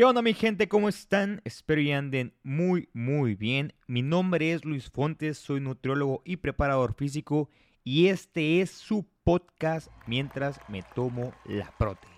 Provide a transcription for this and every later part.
¿Qué onda mi gente? ¿Cómo están? Espero y anden muy muy bien. Mi nombre es Luis Fontes, soy nutriólogo y preparador físico y este es su podcast mientras me tomo la prote.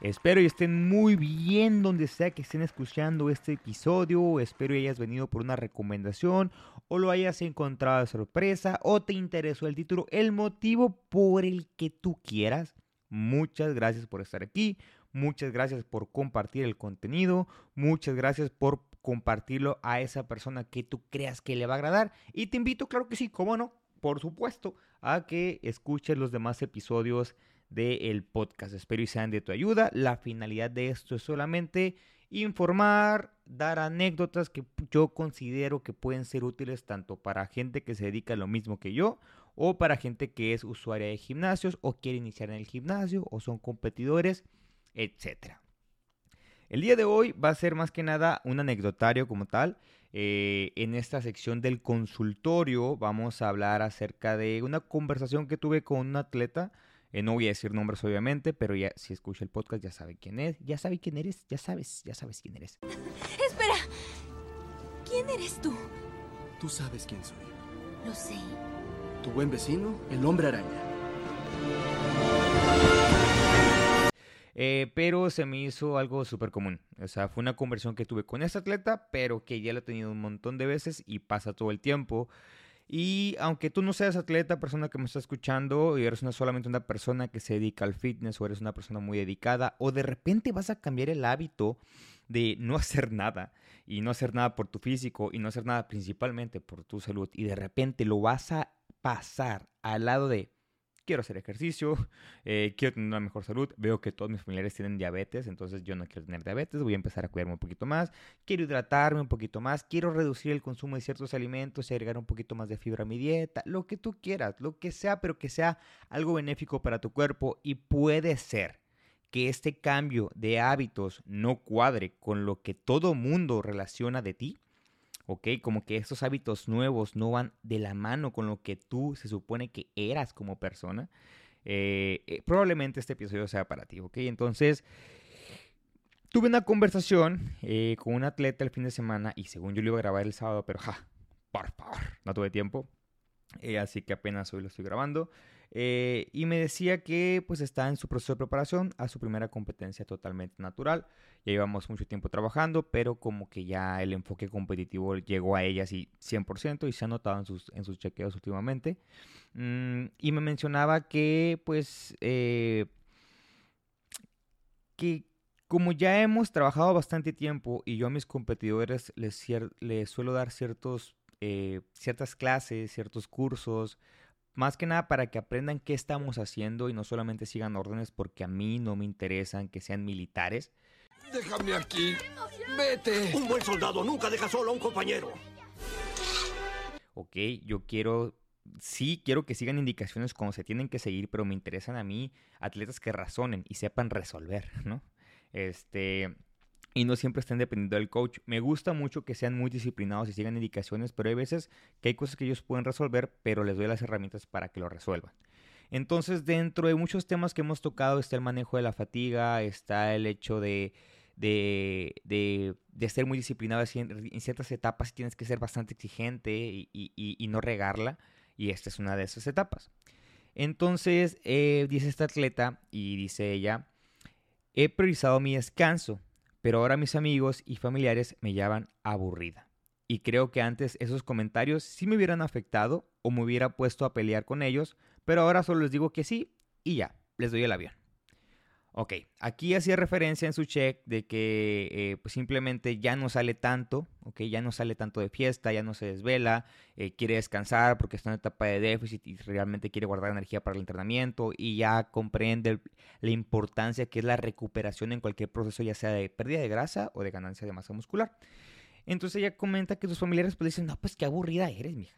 Espero y estén muy bien donde sea que estén escuchando este episodio. Espero y hayas venido por una recomendación o lo hayas encontrado de sorpresa o te interesó el título, el motivo por el que tú quieras. Muchas gracias por estar aquí. Muchas gracias por compartir el contenido. Muchas gracias por compartirlo a esa persona que tú creas que le va a agradar. Y te invito, claro que sí, cómo no, por supuesto, a que escuches los demás episodios del podcast. Espero y sean de tu ayuda. La finalidad de esto es solamente informar, dar anécdotas que yo considero que pueden ser útiles tanto para gente que se dedica a lo mismo que yo o para gente que es usuaria de gimnasios o quiere iniciar en el gimnasio o son competidores etc. El día de hoy va a ser más que nada un anecdotario como tal. Eh, en esta sección del consultorio vamos a hablar acerca de una conversación que tuve con un atleta. Eh, no voy a decir nombres obviamente, pero ya si escucha el podcast ya sabe quién es, ya sabe quién eres, ya sabes, ya sabes quién eres. Espera, ¿quién eres tú? Tú sabes quién soy. Lo sé. Tu buen vecino, el hombre araña. Eh, pero se me hizo algo súper común. O sea, fue una conversión que tuve con este atleta, pero que ya lo he tenido un montón de veces y pasa todo el tiempo. Y aunque tú no seas atleta, persona que me está escuchando, y eres una, solamente una persona que se dedica al fitness o eres una persona muy dedicada, o de repente vas a cambiar el hábito de no hacer nada y no hacer nada por tu físico y no hacer nada principalmente por tu salud y de repente lo vas a pasar al lado de quiero hacer ejercicio, eh, quiero tener una mejor salud, veo que todos mis familiares tienen diabetes, entonces yo no quiero tener diabetes, voy a empezar a cuidarme un poquito más, quiero hidratarme un poquito más, quiero reducir el consumo de ciertos alimentos y agregar un poquito más de fibra a mi dieta, lo que tú quieras, lo que sea, pero que sea algo benéfico para tu cuerpo y puede ser que este cambio de hábitos no cuadre con lo que todo mundo relaciona de ti, ¿ok? Como que estos hábitos nuevos no van de la mano con lo que tú se supone que eras como persona, eh, eh, probablemente este episodio sea para ti, ¿ok? Entonces, tuve una conversación eh, con un atleta el fin de semana y según yo lo iba a grabar el sábado, pero ja, por favor, no tuve tiempo. así que apenas hoy lo estoy grabando. Eh, y me decía que pues está en su proceso de preparación a su primera competencia totalmente natural. Ya llevamos mucho tiempo trabajando, pero como que ya el enfoque competitivo llegó a ella así 100% y se ha notado en sus, en sus chequeos últimamente. Mm, y me mencionaba que pues eh, que como ya hemos trabajado bastante tiempo y yo a mis competidores les, les suelo dar ciertos, eh, ciertas clases, ciertos cursos, más que nada para que aprendan qué estamos haciendo y no solamente sigan órdenes porque a mí no me interesan que sean militares. Déjame aquí. Vete. Un buen soldado nunca deja solo a un compañero. Ok, yo quiero, sí, quiero que sigan indicaciones como se tienen que seguir, pero me interesan a mí atletas que razonen y sepan resolver, ¿no? Este, y no siempre estén dependiendo del coach. Me gusta mucho que sean muy disciplinados y sigan indicaciones, pero hay veces que hay cosas que ellos pueden resolver, pero les doy las herramientas para que lo resuelvan. Entonces, dentro de muchos temas que hemos tocado está el manejo de la fatiga, está el hecho de, de, de, ser muy disciplinado en ciertas etapas tienes que ser bastante exigente y, y, no regarla, y esta es una de esas etapas. Entonces, eh, dice esta atleta y dice ella, he priorizado mi descanso pero ahora mis amigos y familiares me llaman aburrida. Y creo que antes esos comentarios sí me hubieran afectado o me hubiera puesto a pelear con ellos, pero ahora solo les digo que sí y ya, les doy el avión. Ok, aquí hacía referencia en su check de que eh, pues simplemente ya no sale tanto, ok, ya no sale tanto de fiesta, ya no se desvela, eh, quiere descansar porque está en etapa de déficit y realmente quiere guardar energía para el entrenamiento y ya comprende la importancia que es la recuperación en cualquier proceso, ya sea de pérdida de grasa o de ganancia de masa muscular. Entonces ella comenta que sus familiares pues dicen, no, pues qué aburrida eres, mija.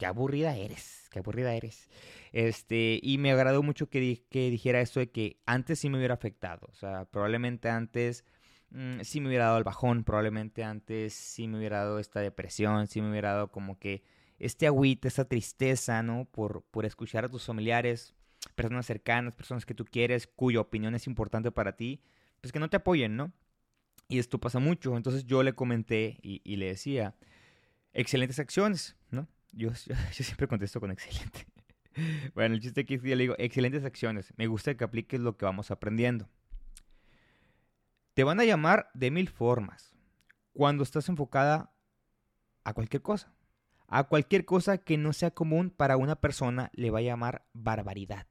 Qué aburrida eres, qué aburrida eres. Este, y me agradó mucho que, dijera esto de que antes sí me hubiera afectado. O sea, probablemente antes mm, sí me hubiera dado el bajón, probablemente antes sí me hubiera dado esta depresión, sí me hubiera dado como que este agüita, esta tristeza, ¿no? Por escuchar a tus familiares, personas cercanas, personas que tú quieres, cuya opinión es importante para ti, pues que no te apoyen, ¿no? Y esto pasa mucho. Entonces yo le comenté y, le decía, excelentes acciones, ¿no? Yo, yo, siempre contesto con excelente. bueno, el chiste que le digo, excelentes acciones. Me gusta que apliques lo que vamos aprendiendo. Te van a llamar de mil formas cuando estás enfocada a cualquier cosa. A cualquier cosa que no sea común para una persona le va a llamar barbaridad.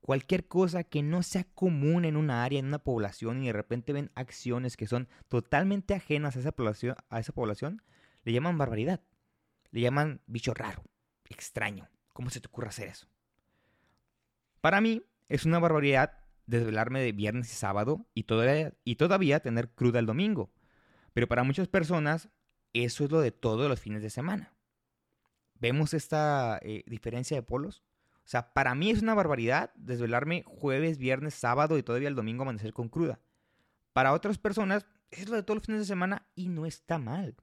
Cualquier cosa que no sea común en una área, en una población, y de repente ven acciones que son totalmente ajenas a esa población, a esa población le llaman barbaridad. Le llaman bicho raro, extraño. ¿Cómo se te ocurre hacer eso? Para mí es una barbaridad desvelarme de viernes y sábado y todavía, tener cruda el domingo. Pero para muchas personas eso es lo de todos los fines de semana. ¿Vemos esta eh, diferencia de polos? O sea, para mí es una barbaridad desvelarme jueves, viernes, sábado y todavía el domingo amanecer con cruda. Para otras personas es lo de todos los fines de semana y no está mal.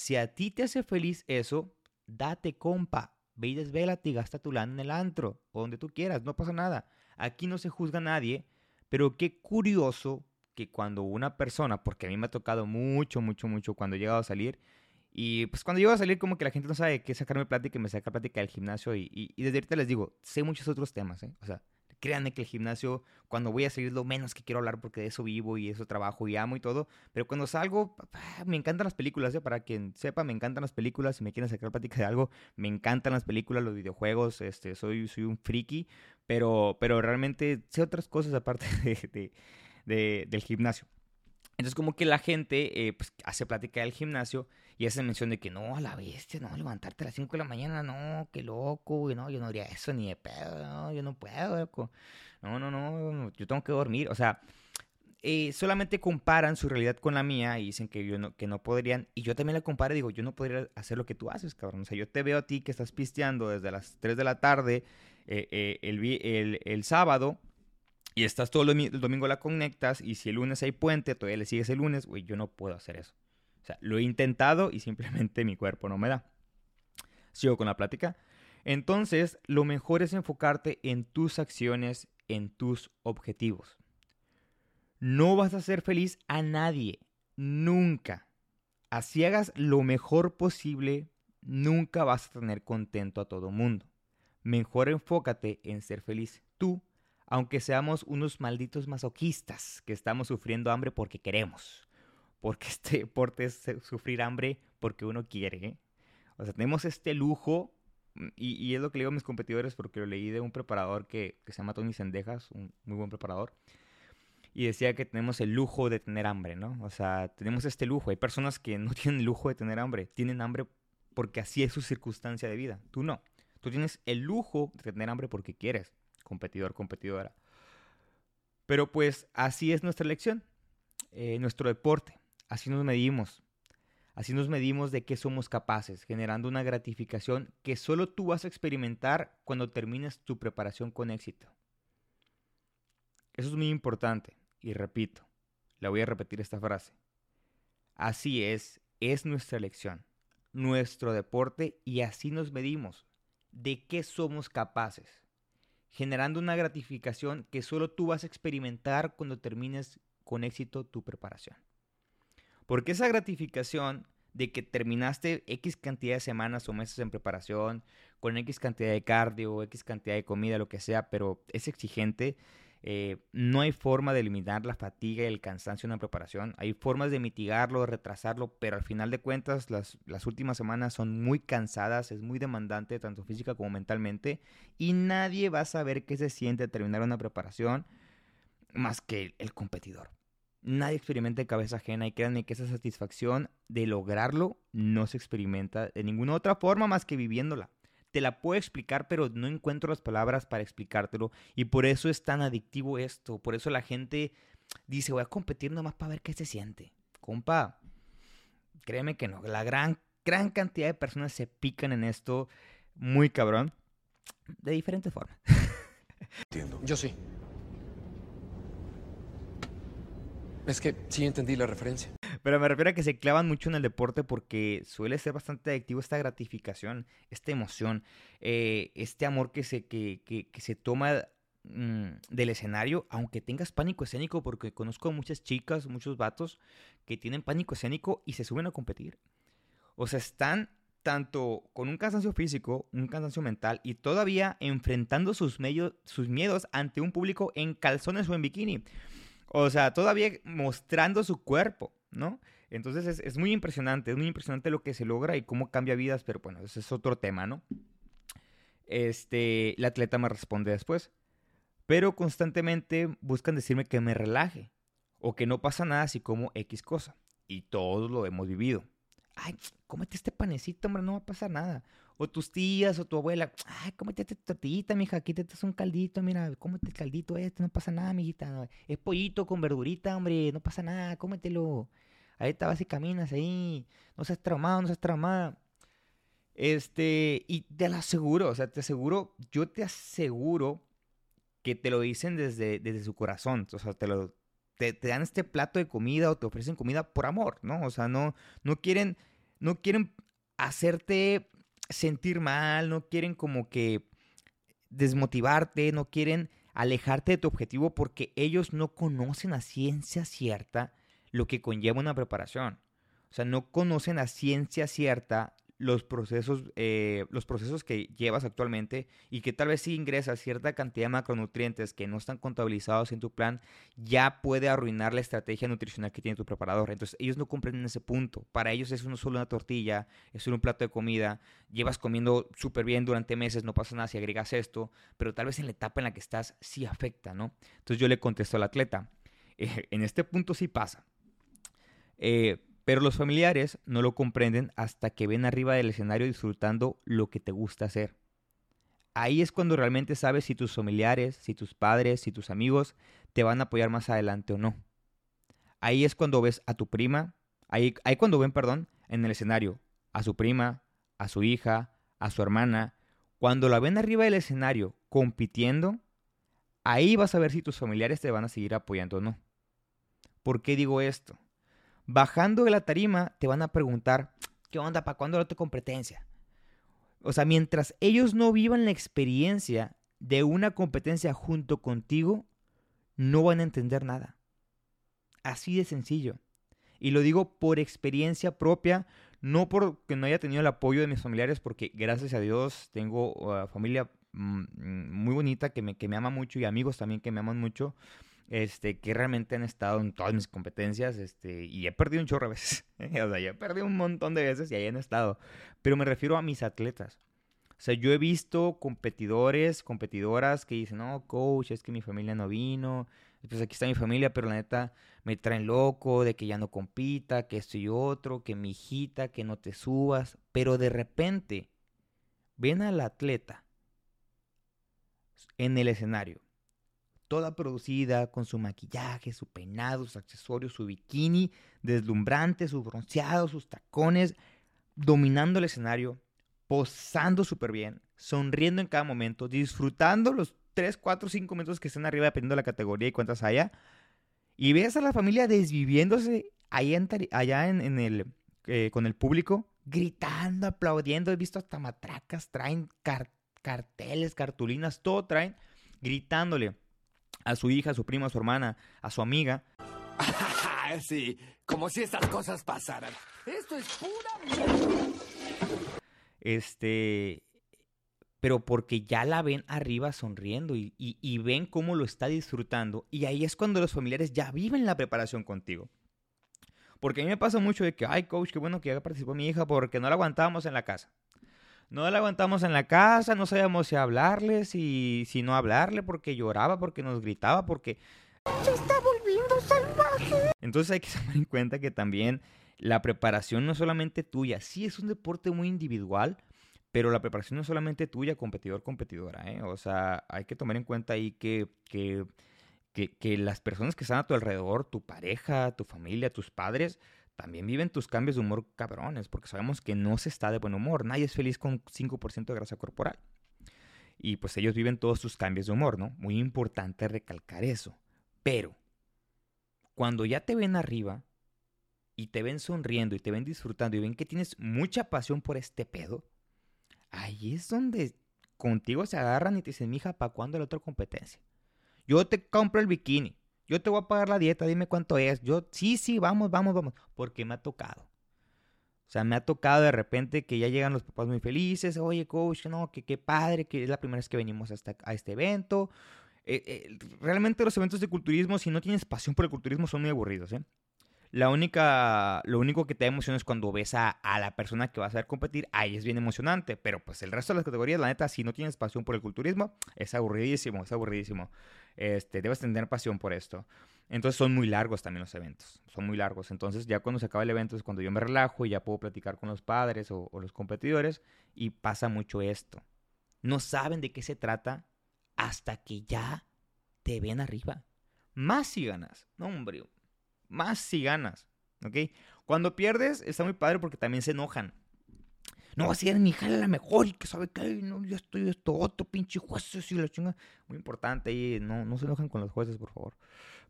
Si a ti te hace feliz eso, date compa. Ve y desvélate y gasta tu lana en el antro o donde tú quieras, no pasa nada. Aquí no se juzga a nadie, pero qué curioso que cuando una persona, porque a mí me ha tocado mucho, mucho, mucho cuando he llegado a salir, y pues cuando llego a salir como que la gente no sabe qué sacarme plática y me saca plática del gimnasio y, y, desde ahorita les digo, sé muchos otros temas, ¿eh? O sea, créanme que el gimnasio, cuando voy a salir lo menos que quiero hablar porque de eso vivo y eso trabajo y amo y todo, pero cuando salgo, me encantan las películas, ¿eh? Para quien sepa, me encantan las películas, si me quieren sacar plática de algo, me encantan las películas, los videojuegos, este, soy, soy un friki, pero, pero realmente sé otras cosas aparte de, de, del gimnasio. Entonces como que la gente eh, pues, hace plática del gimnasio y hace mención de que no, a la bestia, no, levantarte a las 5 de la mañana, no, qué loco, no, yo no haría eso ni de pedo, no, yo no puedo. No, no, no, yo tengo que dormir. O sea, eh, solamente comparan su realidad con la mía y dicen que, yo no, que no podrían. Y yo también la comparo y digo, yo no podría hacer lo que tú haces, cabrón. O sea, yo te veo a ti que estás pisteando desde las 3 de la tarde eh, el, el, el sábado y estás todo el domingo la conectas y si el lunes hay puente, todavía le sigues el lunes, güey, yo no puedo hacer eso. O sea, lo he intentado y simplemente mi cuerpo no me da. Sigo con la plática. Entonces, lo mejor es enfocarte en tus acciones, en tus objetivos. No vas a hacer feliz a nadie, nunca. Así hagas lo mejor posible, nunca vas a tener contento a todo mundo. Mejor enfócate en ser feliz tú aunque seamos unos malditos masoquistas que estamos sufriendo hambre porque queremos. Porque este deporte es sufrir hambre porque uno quiere. O sea, tenemos este lujo, mm, y, es lo que le digo a mis competidores porque lo leí de un preparador que, se llama Tony Sendejas, un muy buen preparador. Y decía que tenemos el lujo de tener hambre, ¿no? O sea, tenemos este lujo. Hay personas que no tienen el lujo de tener hambre, tienen hambre porque así es su circunstancia de vida. Tú no. Tú tienes el lujo de tener hambre porque quieres competidor, competidora. Pero pues así es nuestra elección, eh, nuestro deporte, así nos medimos. Así nos medimos de qué somos capaces, generando una gratificación que solo tú vas a experimentar cuando termines tu preparación con éxito. Eso es muy importante. Y repito, la voy a repetir esta frase. Así es, es nuestra elección, nuestro deporte y así nos medimos de qué somos capaces generando una gratificación que solo tú vas a experimentar cuando termines con éxito tu preparación. Porque esa gratificación de que terminaste X cantidad de semanas o meses en preparación, con X cantidad de cardio, X cantidad de comida, lo que sea, pero es exigente, eh, no hay forma de eliminar la fatiga y el cansancio en la preparación. Hay formas de mitigarlo, de retrasarlo, pero al final de cuentas las, las, últimas semanas son muy cansadas, es muy demandante tanto física como mentalmente y nadie va a saber qué se siente terminar una preparación más que el competidor. Nadie experimenta cabeza ajena y créanme que esa satisfacción de lograrlo no se experimenta de ninguna otra forma más que viviéndola te la puedo explicar, pero no encuentro las palabras para explicártelo. Y por eso es tan adictivo esto. Por eso la gente dice, voy a competir nomás para ver qué se siente. Compa, créeme que no. La gran, gran cantidad de personas se pican en esto muy cabrón. De diferente forma. Entiendo. Yo sí. Es que sí entendí la referencia. Pero me refiero a que se clavan mucho en el deporte porque suele ser bastante adictivo esta gratificación, esta emoción, eh, este amor que se, que, que, se toma mm, del escenario, aunque tengas pánico escénico, porque conozco muchas chicas, muchos vatos que tienen pánico escénico y se suben a competir. O sea, están tanto con un cansancio físico, un cansancio mental y todavía enfrentando sus, sus miedos ante un público en calzones o en bikini. O sea, todavía mostrando su cuerpo, ¿no? Entonces es, es, muy impresionante, es muy impresionante lo que se logra y cómo cambia vidas, pero bueno, ese es otro tema, ¿no? Este, la atleta me responde después, pero constantemente buscan decirme que me relaje o que no pasa nada si como X cosa. Y todos lo hemos vivido ay, cómete este panecito, hombre, no va a pasar nada. O tus tías o tu abuela, ay, cómete esta tortillita, mija, aquí te un caldito, mira, cómete el caldito este, no pasa nada, mijita. Es pollito con verdurita, hombre, no pasa nada, cómetelo. Ahí te vas y caminas ahí, no seas traumado, no seas traumada. Este, y te lo aseguro, o sea, te aseguro, yo te aseguro que te lo dicen desde, desde su corazón, o sea, te lo, te, dan este plato de comida o te ofrecen comida por amor, ¿no? O sea, no, no quieren no quieren hacerte sentir mal, no quieren como que desmotivarte, no quieren alejarte de tu objetivo porque ellos no conocen a ciencia cierta lo que conlleva una preparación. O sea, no conocen a ciencia cierta los procesos, eh, los procesos que llevas actualmente y que tal vez si ingresas cierta cantidad de macronutrientes que no están contabilizados en tu plan, ya puede arruinar la estrategia nutricional que tiene tu preparador. Entonces ellos no comprenden ese punto. Para ellos es no solo una tortilla, es solo un plato de comida, llevas comiendo súper bien durante meses, no pasa nada si agregas esto, pero tal vez en la etapa en la que estás sí afecta, ¿no? Entonces yo le contesto al atleta, en este punto sí pasa. Eh, pero los familiares no lo comprenden hasta que ven arriba del escenario disfrutando lo que te gusta hacer. Ahí es cuando realmente sabes si tus familiares, si tus padres, si tus amigos te van a apoyar más adelante o no. Ahí es cuando ves a tu prima, ahí, ahí cuando ven, perdón, en el escenario, a su prima, a su hija, a su hermana. Cuando la ven arriba del escenario compitiendo, ahí vas a ver si tus familiares te van a seguir apoyando o no. ¿Por qué digo esto? Bajando de la tarima te van a preguntar, ¿qué onda? ¿Para cuándo la otra competencia? O sea, mientras ellos no vivan la experiencia de una competencia junto contigo, no van a entender nada. Así de sencillo. Y lo digo por experiencia propia, no porque no haya tenido el apoyo de mis familiares, porque gracias a Dios tengo uh, familia mm, muy bonita que me, que me ama mucho y amigos también que me aman mucho este, que realmente han estado en todas mis competencias, este, y he perdido un chorro de veces, o sea, he perdido un montón de veces y ahí han estado, pero me refiero a mis atletas. O sea, yo he visto competidores, competidoras que dicen, no, coach, es que mi familia no vino, pues aquí está mi familia, pero la neta me traen loco de que ya no compita, que esto y otro, que mi hijita, que no te subas, pero de repente ven al atleta en el escenario toda producida, con su maquillaje, su peinado, sus accesorios, su bikini, deslumbrante, su bronceado, sus tacones, dominando el escenario, posando súper bien, sonriendo en cada momento, disfrutando los 3, 4, 5 minutos que estén arriba dependiendo de la categoría y cuántas haya. Y ves a la familia desviviéndose allá en, allá en, el, eh, con el público, gritando, aplaudiendo. He visto hasta matracas, traen carteles, cartulinas, todo traen, gritándole a su hija, a su prima, a su hermana, a su amiga. sí, como si estas cosas pasaran. Esto es pura Este, pero porque ya la ven arriba sonriendo y, y, ven cómo lo está disfrutando. Y ahí es cuando los familiares ya viven la preparación contigo. Porque a mí me pasa mucho de que, ay, coach, qué bueno que ya participó mi hija porque no la aguantábamos en la casa. No la aguantamos en la casa, no sabíamos si hablarle, si, si no hablarle, porque lloraba, porque nos gritaba, porque... Se está volviendo salvaje. Entonces hay que tomar en cuenta que también la preparación no es solamente tuya. Sí es un deporte muy individual, pero la preparación no es solamente tuya, competidor, competidora. ¿eh? O sea, hay que tomar en cuenta ahí que, que, que, que las personas que están a tu alrededor, tu pareja, tu familia, tus padres, también viven tus cambios de humor cabrones, porque sabemos que no se está de buen humor. Nadie es feliz con 5% de grasa corporal. Y pues ellos viven todos sus cambios de humor, ¿no? Muy importante recalcar eso. Pero, cuando ya te ven arriba y te ven sonriendo y te ven disfrutando y ven que tienes mucha pasión por este pedo, ahí es donde contigo se agarran y te dicen, mija, ¿para cuándo la otra competencia? Yo te compro el bikini. Yo te voy a pagar la dieta, dime cuánto es. Yo, sí, sí, vamos, vamos, vamos. Porque me ha tocado. O sea, me ha tocado de repente que ya llegan los papás muy felices. Oye, coach, no, que qué padre, que es la primera vez que venimos hasta, a este evento. Eh, eh, realmente los eventos de culturismo, si no tienes pasión por el culturismo, son muy aburridos, ¿eh? La única, lo único que te da emoción es cuando ves a, a, la persona que vas a ver competir, ahí es bien emocionante, pero pues el resto de las categorías, la neta, si no tienes pasión por el culturismo, es aburridísimo, es aburridísimo. Este, debes tener pasión por esto. Entonces son muy largos también los eventos, son muy largos. Entonces ya cuando se acaba el evento es cuando yo me relajo y ya puedo platicar con los padres o, o los competidores y pasa mucho esto. No saben de qué se trata hasta que ya te ven arriba. Más si ganas. No, hombre, más si ganas, ¿ok? Cuando pierdes está muy padre porque también se enojan. No, si eres mi hija la mejor y que sabe que no, yo estoy esto otro pinche jueces y la chinga. Muy importante ahí, no, no se enojan con los jueces, por favor.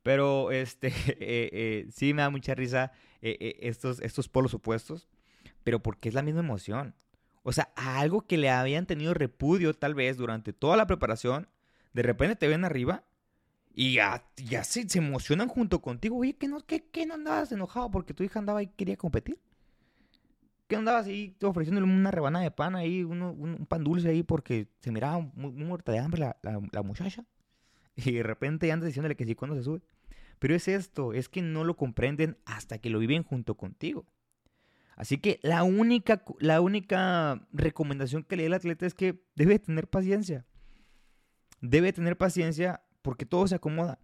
Pero este, eh, eh, sí me da mucha risa eh, estos, estos polos opuestos, pero porque es la misma emoción. O sea, algo que le habían tenido repudio tal vez durante toda la preparación, de repente te ven arriba y ya, ya se, se, emocionan junto contigo. Oye, ¿qué no, qué, qué no andabas enojado porque tu hija andaba y quería competir? ¿Qué andabas ahí ofreciéndole una rebanada de pan ahí, un, pan dulce ahí porque se miraba muy, muy muerta de hambre la, muchacha? Y de repente andas diciéndole que sí cuando se sube. Pero es esto, es que no lo comprenden hasta que lo viven junto contigo. Así que la única, la única recomendación que le dé al atleta es que debe tener paciencia. Debe tener paciencia porque todo se acomoda.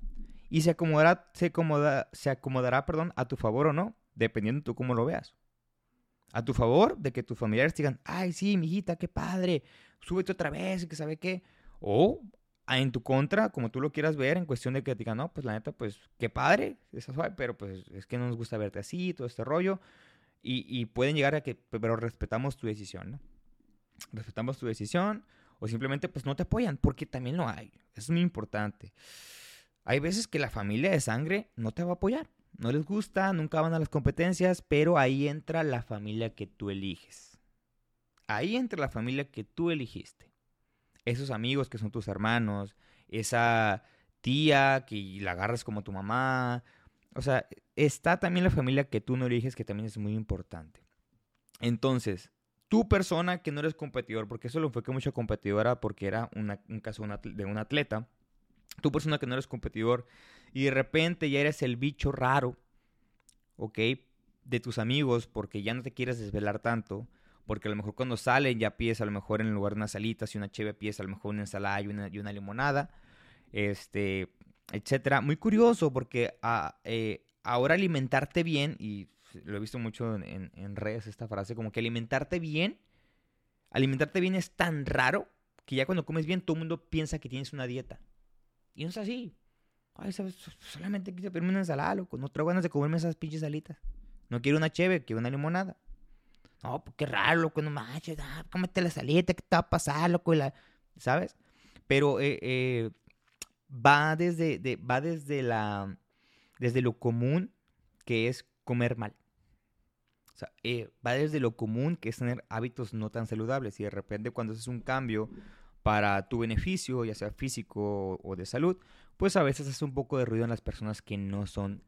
Y se acomodará, se acomoda, se acomodará, perdón, a tu favor o no, dependiendo tú cómo lo veas. A tu favor de que tus familiares digan, ay, sí, mijita, qué padre, súbete otra vez, que sabe qué. O en tu contra, como tú lo quieras ver, en cuestión de que te digan, no, pues la neta, pues qué padre, esa suave, pero pues es que no nos gusta verte así, todo este rollo. Y, y pueden llegar a que, pero respetamos tu decisión, ¿no? Respetamos tu decisión o simplemente pues no te apoyan, porque también lo hay. Es muy importante. Hay veces que la familia de sangre no te va a apoyar. No les gusta, nunca van a las competencias, pero ahí entra la familia que tú eliges. Ahí entra la familia que tú eligiste. Esos amigos que son tus hermanos, esa tía que la agarras como tu mamá. O sea, está también la familia que tú no eliges, que también es muy importante. Entonces, tu persona que no eres competidor, porque eso lo enfoqué mucho a competidora porque era un caso de un atleta, tu persona que no eres competidor y de repente ya eres el bicho raro, ¿ok? De tus amigos porque ya no te quieres desvelar tanto, porque a lo mejor cuando salen ya pides a lo mejor en lugar de una salita, si una cheve pides a lo mejor una ensalada y una, y una limonada, este, etcétera. Muy curioso porque a, eh, ahora alimentarte bien y lo he visto mucho en, en, redes esta frase, como que alimentarte bien, alimentarte bien es tan raro que ya cuando comes bien todo el mundo piensa que tienes una dieta. Y no es así. Ay, ¿sabes? Solamente quise pedirme una ensalada, loco. No traigo ganas de comerme esas pinches alitas. No quiero una cheve, quiero una limonada. No, pues qué raro, loco, no manches. Ah, cómete la salita, ¿qué te va a pasar, loco? La... ¿Sabes? Pero eh, eh, va, desde, de, va desde, la, desde lo común que es comer mal. O sea, eh, va desde lo común, que es tener hábitos no tan saludables. Y de repente cuando haces un cambio para tu beneficio, ya sea físico o de salud, pues a veces hace un poco de ruido en las personas que no son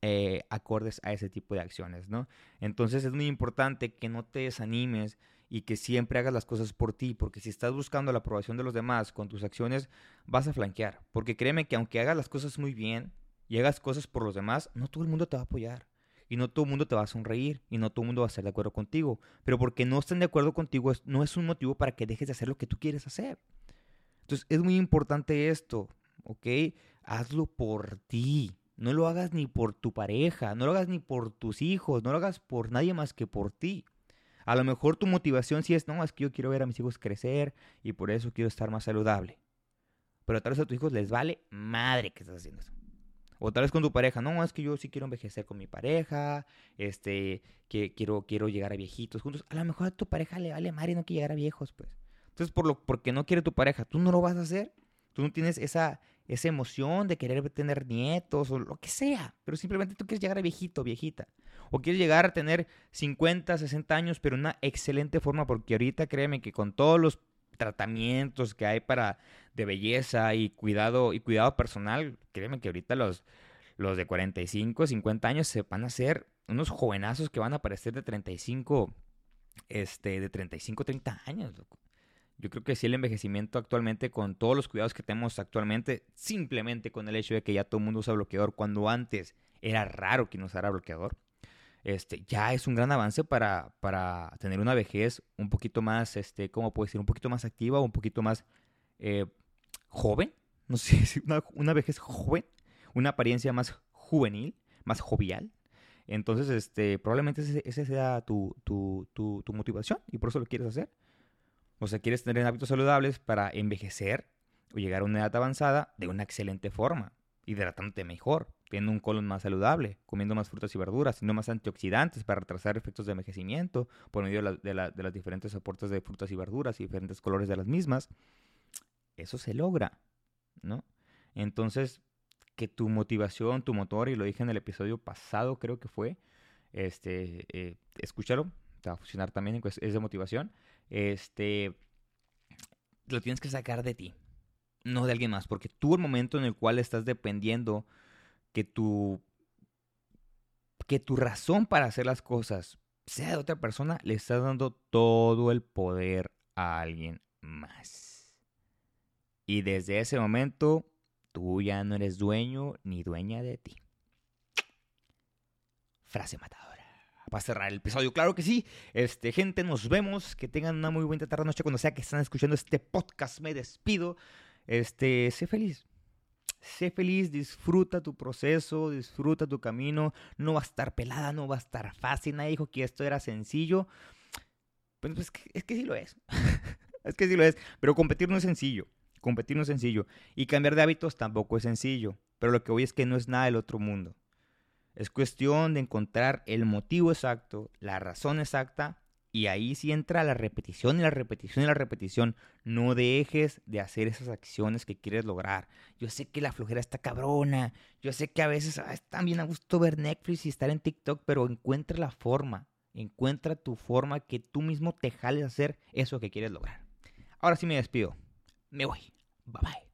eh, acordes a ese tipo de acciones, ¿no? Entonces es muy importante que no te desanimes y que siempre hagas las cosas por ti, porque si estás buscando la aprobación de los demás con tus acciones, vas a flanquear. Porque créeme que aunque hagas las cosas muy bien y hagas cosas por los demás, no todo el mundo te va a apoyar. Y no todo el mundo te va a sonreír y no todo el mundo va a estar de acuerdo contigo. Pero porque no estén de acuerdo contigo no es un motivo para que dejes de hacer lo que tú quieres hacer. Entonces es muy importante esto, ¿ok? Hazlo por ti. No lo hagas ni por tu pareja, no lo hagas ni por tus hijos, no lo hagas por nadie más que por ti. A lo mejor tu motivación sí es, no, es que yo quiero ver a mis hijos crecer y por eso quiero estar más saludable. Pero tal vez a tus hijos les vale madre que estás haciendo eso. O tal vez con tu pareja, no, es que yo sí quiero envejecer con mi pareja, este, que quiero, quiero llegar a viejitos juntos. A lo mejor a tu pareja le vale madre no quiere llegar a viejos, pues. Entonces, por lo, porque no quiere tu pareja, tú no lo vas a hacer. Tú no tienes esa, esa emoción de querer tener nietos o lo que sea, pero simplemente tú quieres llegar a viejito, viejita. O quieres llegar a tener 50, 60 años, pero una excelente forma, porque ahorita créeme que con todos los tratamientos que hay para de belleza y cuidado y cuidado personal, créeme que ahorita los, los de 45, 50 años se van a hacer unos jovenazos que van a aparecer de 35, este, de 35, 30 años, Yo creo que sí el envejecimiento actualmente, con todos los cuidados que tenemos actualmente, simplemente con el hecho de que ya todo el mundo usa bloqueador, cuando antes era raro que no usara bloqueador, este, ya es un gran avance para, para tener una vejez un poquito más, este, ¿cómo puedo decir? Un poquito más activa o un poquito más eh, joven. No sé una, una, vejez joven, una apariencia más juvenil, más jovial. Entonces, este, probablemente esa sea tu, tu, tu, tu motivación y por eso lo quieres hacer. O sea, quieres tener hábitos saludables para envejecer o llegar a una edad avanzada de una excelente forma, hidratándote mejor, teniendo un colon más saludable, comiendo más frutas y verduras, teniendo más antioxidantes para retrasar efectos de envejecimiento por medio de, las diferentes aportes de frutas y verduras y diferentes colores de las mismas. Eso se logra, ¿no? Entonces, que tu motivación, tu motor, y lo dije en el episodio pasado, creo que fue, este, eh, escúchalo, te va a funcionar también, es de motivación, este, lo tienes que sacar de ti, no de alguien más, porque tú el momento en el cual estás dependiendo que tu, que tu razón para hacer las cosas sea de otra persona, le estás dando todo el poder a alguien más. Y desde ese momento, tú ya no eres dueño ni dueña de ti. Frase matadora. Para cerrar el episodio, claro que sí. Este, gente, nos vemos. Que tengan una muy buena tarde noche cuando sea que están escuchando este podcast. Me despido. Este, sé feliz sé feliz, disfruta tu proceso, disfruta tu camino. No va a estar pelada, no va a estar fácil. Nadie dijo que esto era sencillo. Pues, pues es que sí lo es. es que sí lo es. Pero competir no es sencillo. Competir no es sencillo. Y cambiar de hábitos tampoco es sencillo. Pero lo que voy es que no es nada del otro mundo. Es cuestión de encontrar el motivo exacto, la razón exacta y ahí sí entra la repetición y la repetición y la repetición. No dejes de hacer esas acciones que quieres lograr. Yo sé que la flojera está cabrona. Yo sé que a veces ah, es también a gusto ver Netflix y estar en TikTok, pero encuentra la forma. Encuentra tu forma que tú mismo te jales a hacer eso que quieres lograr. Ahora sí me despido. Me voy. Bye bye.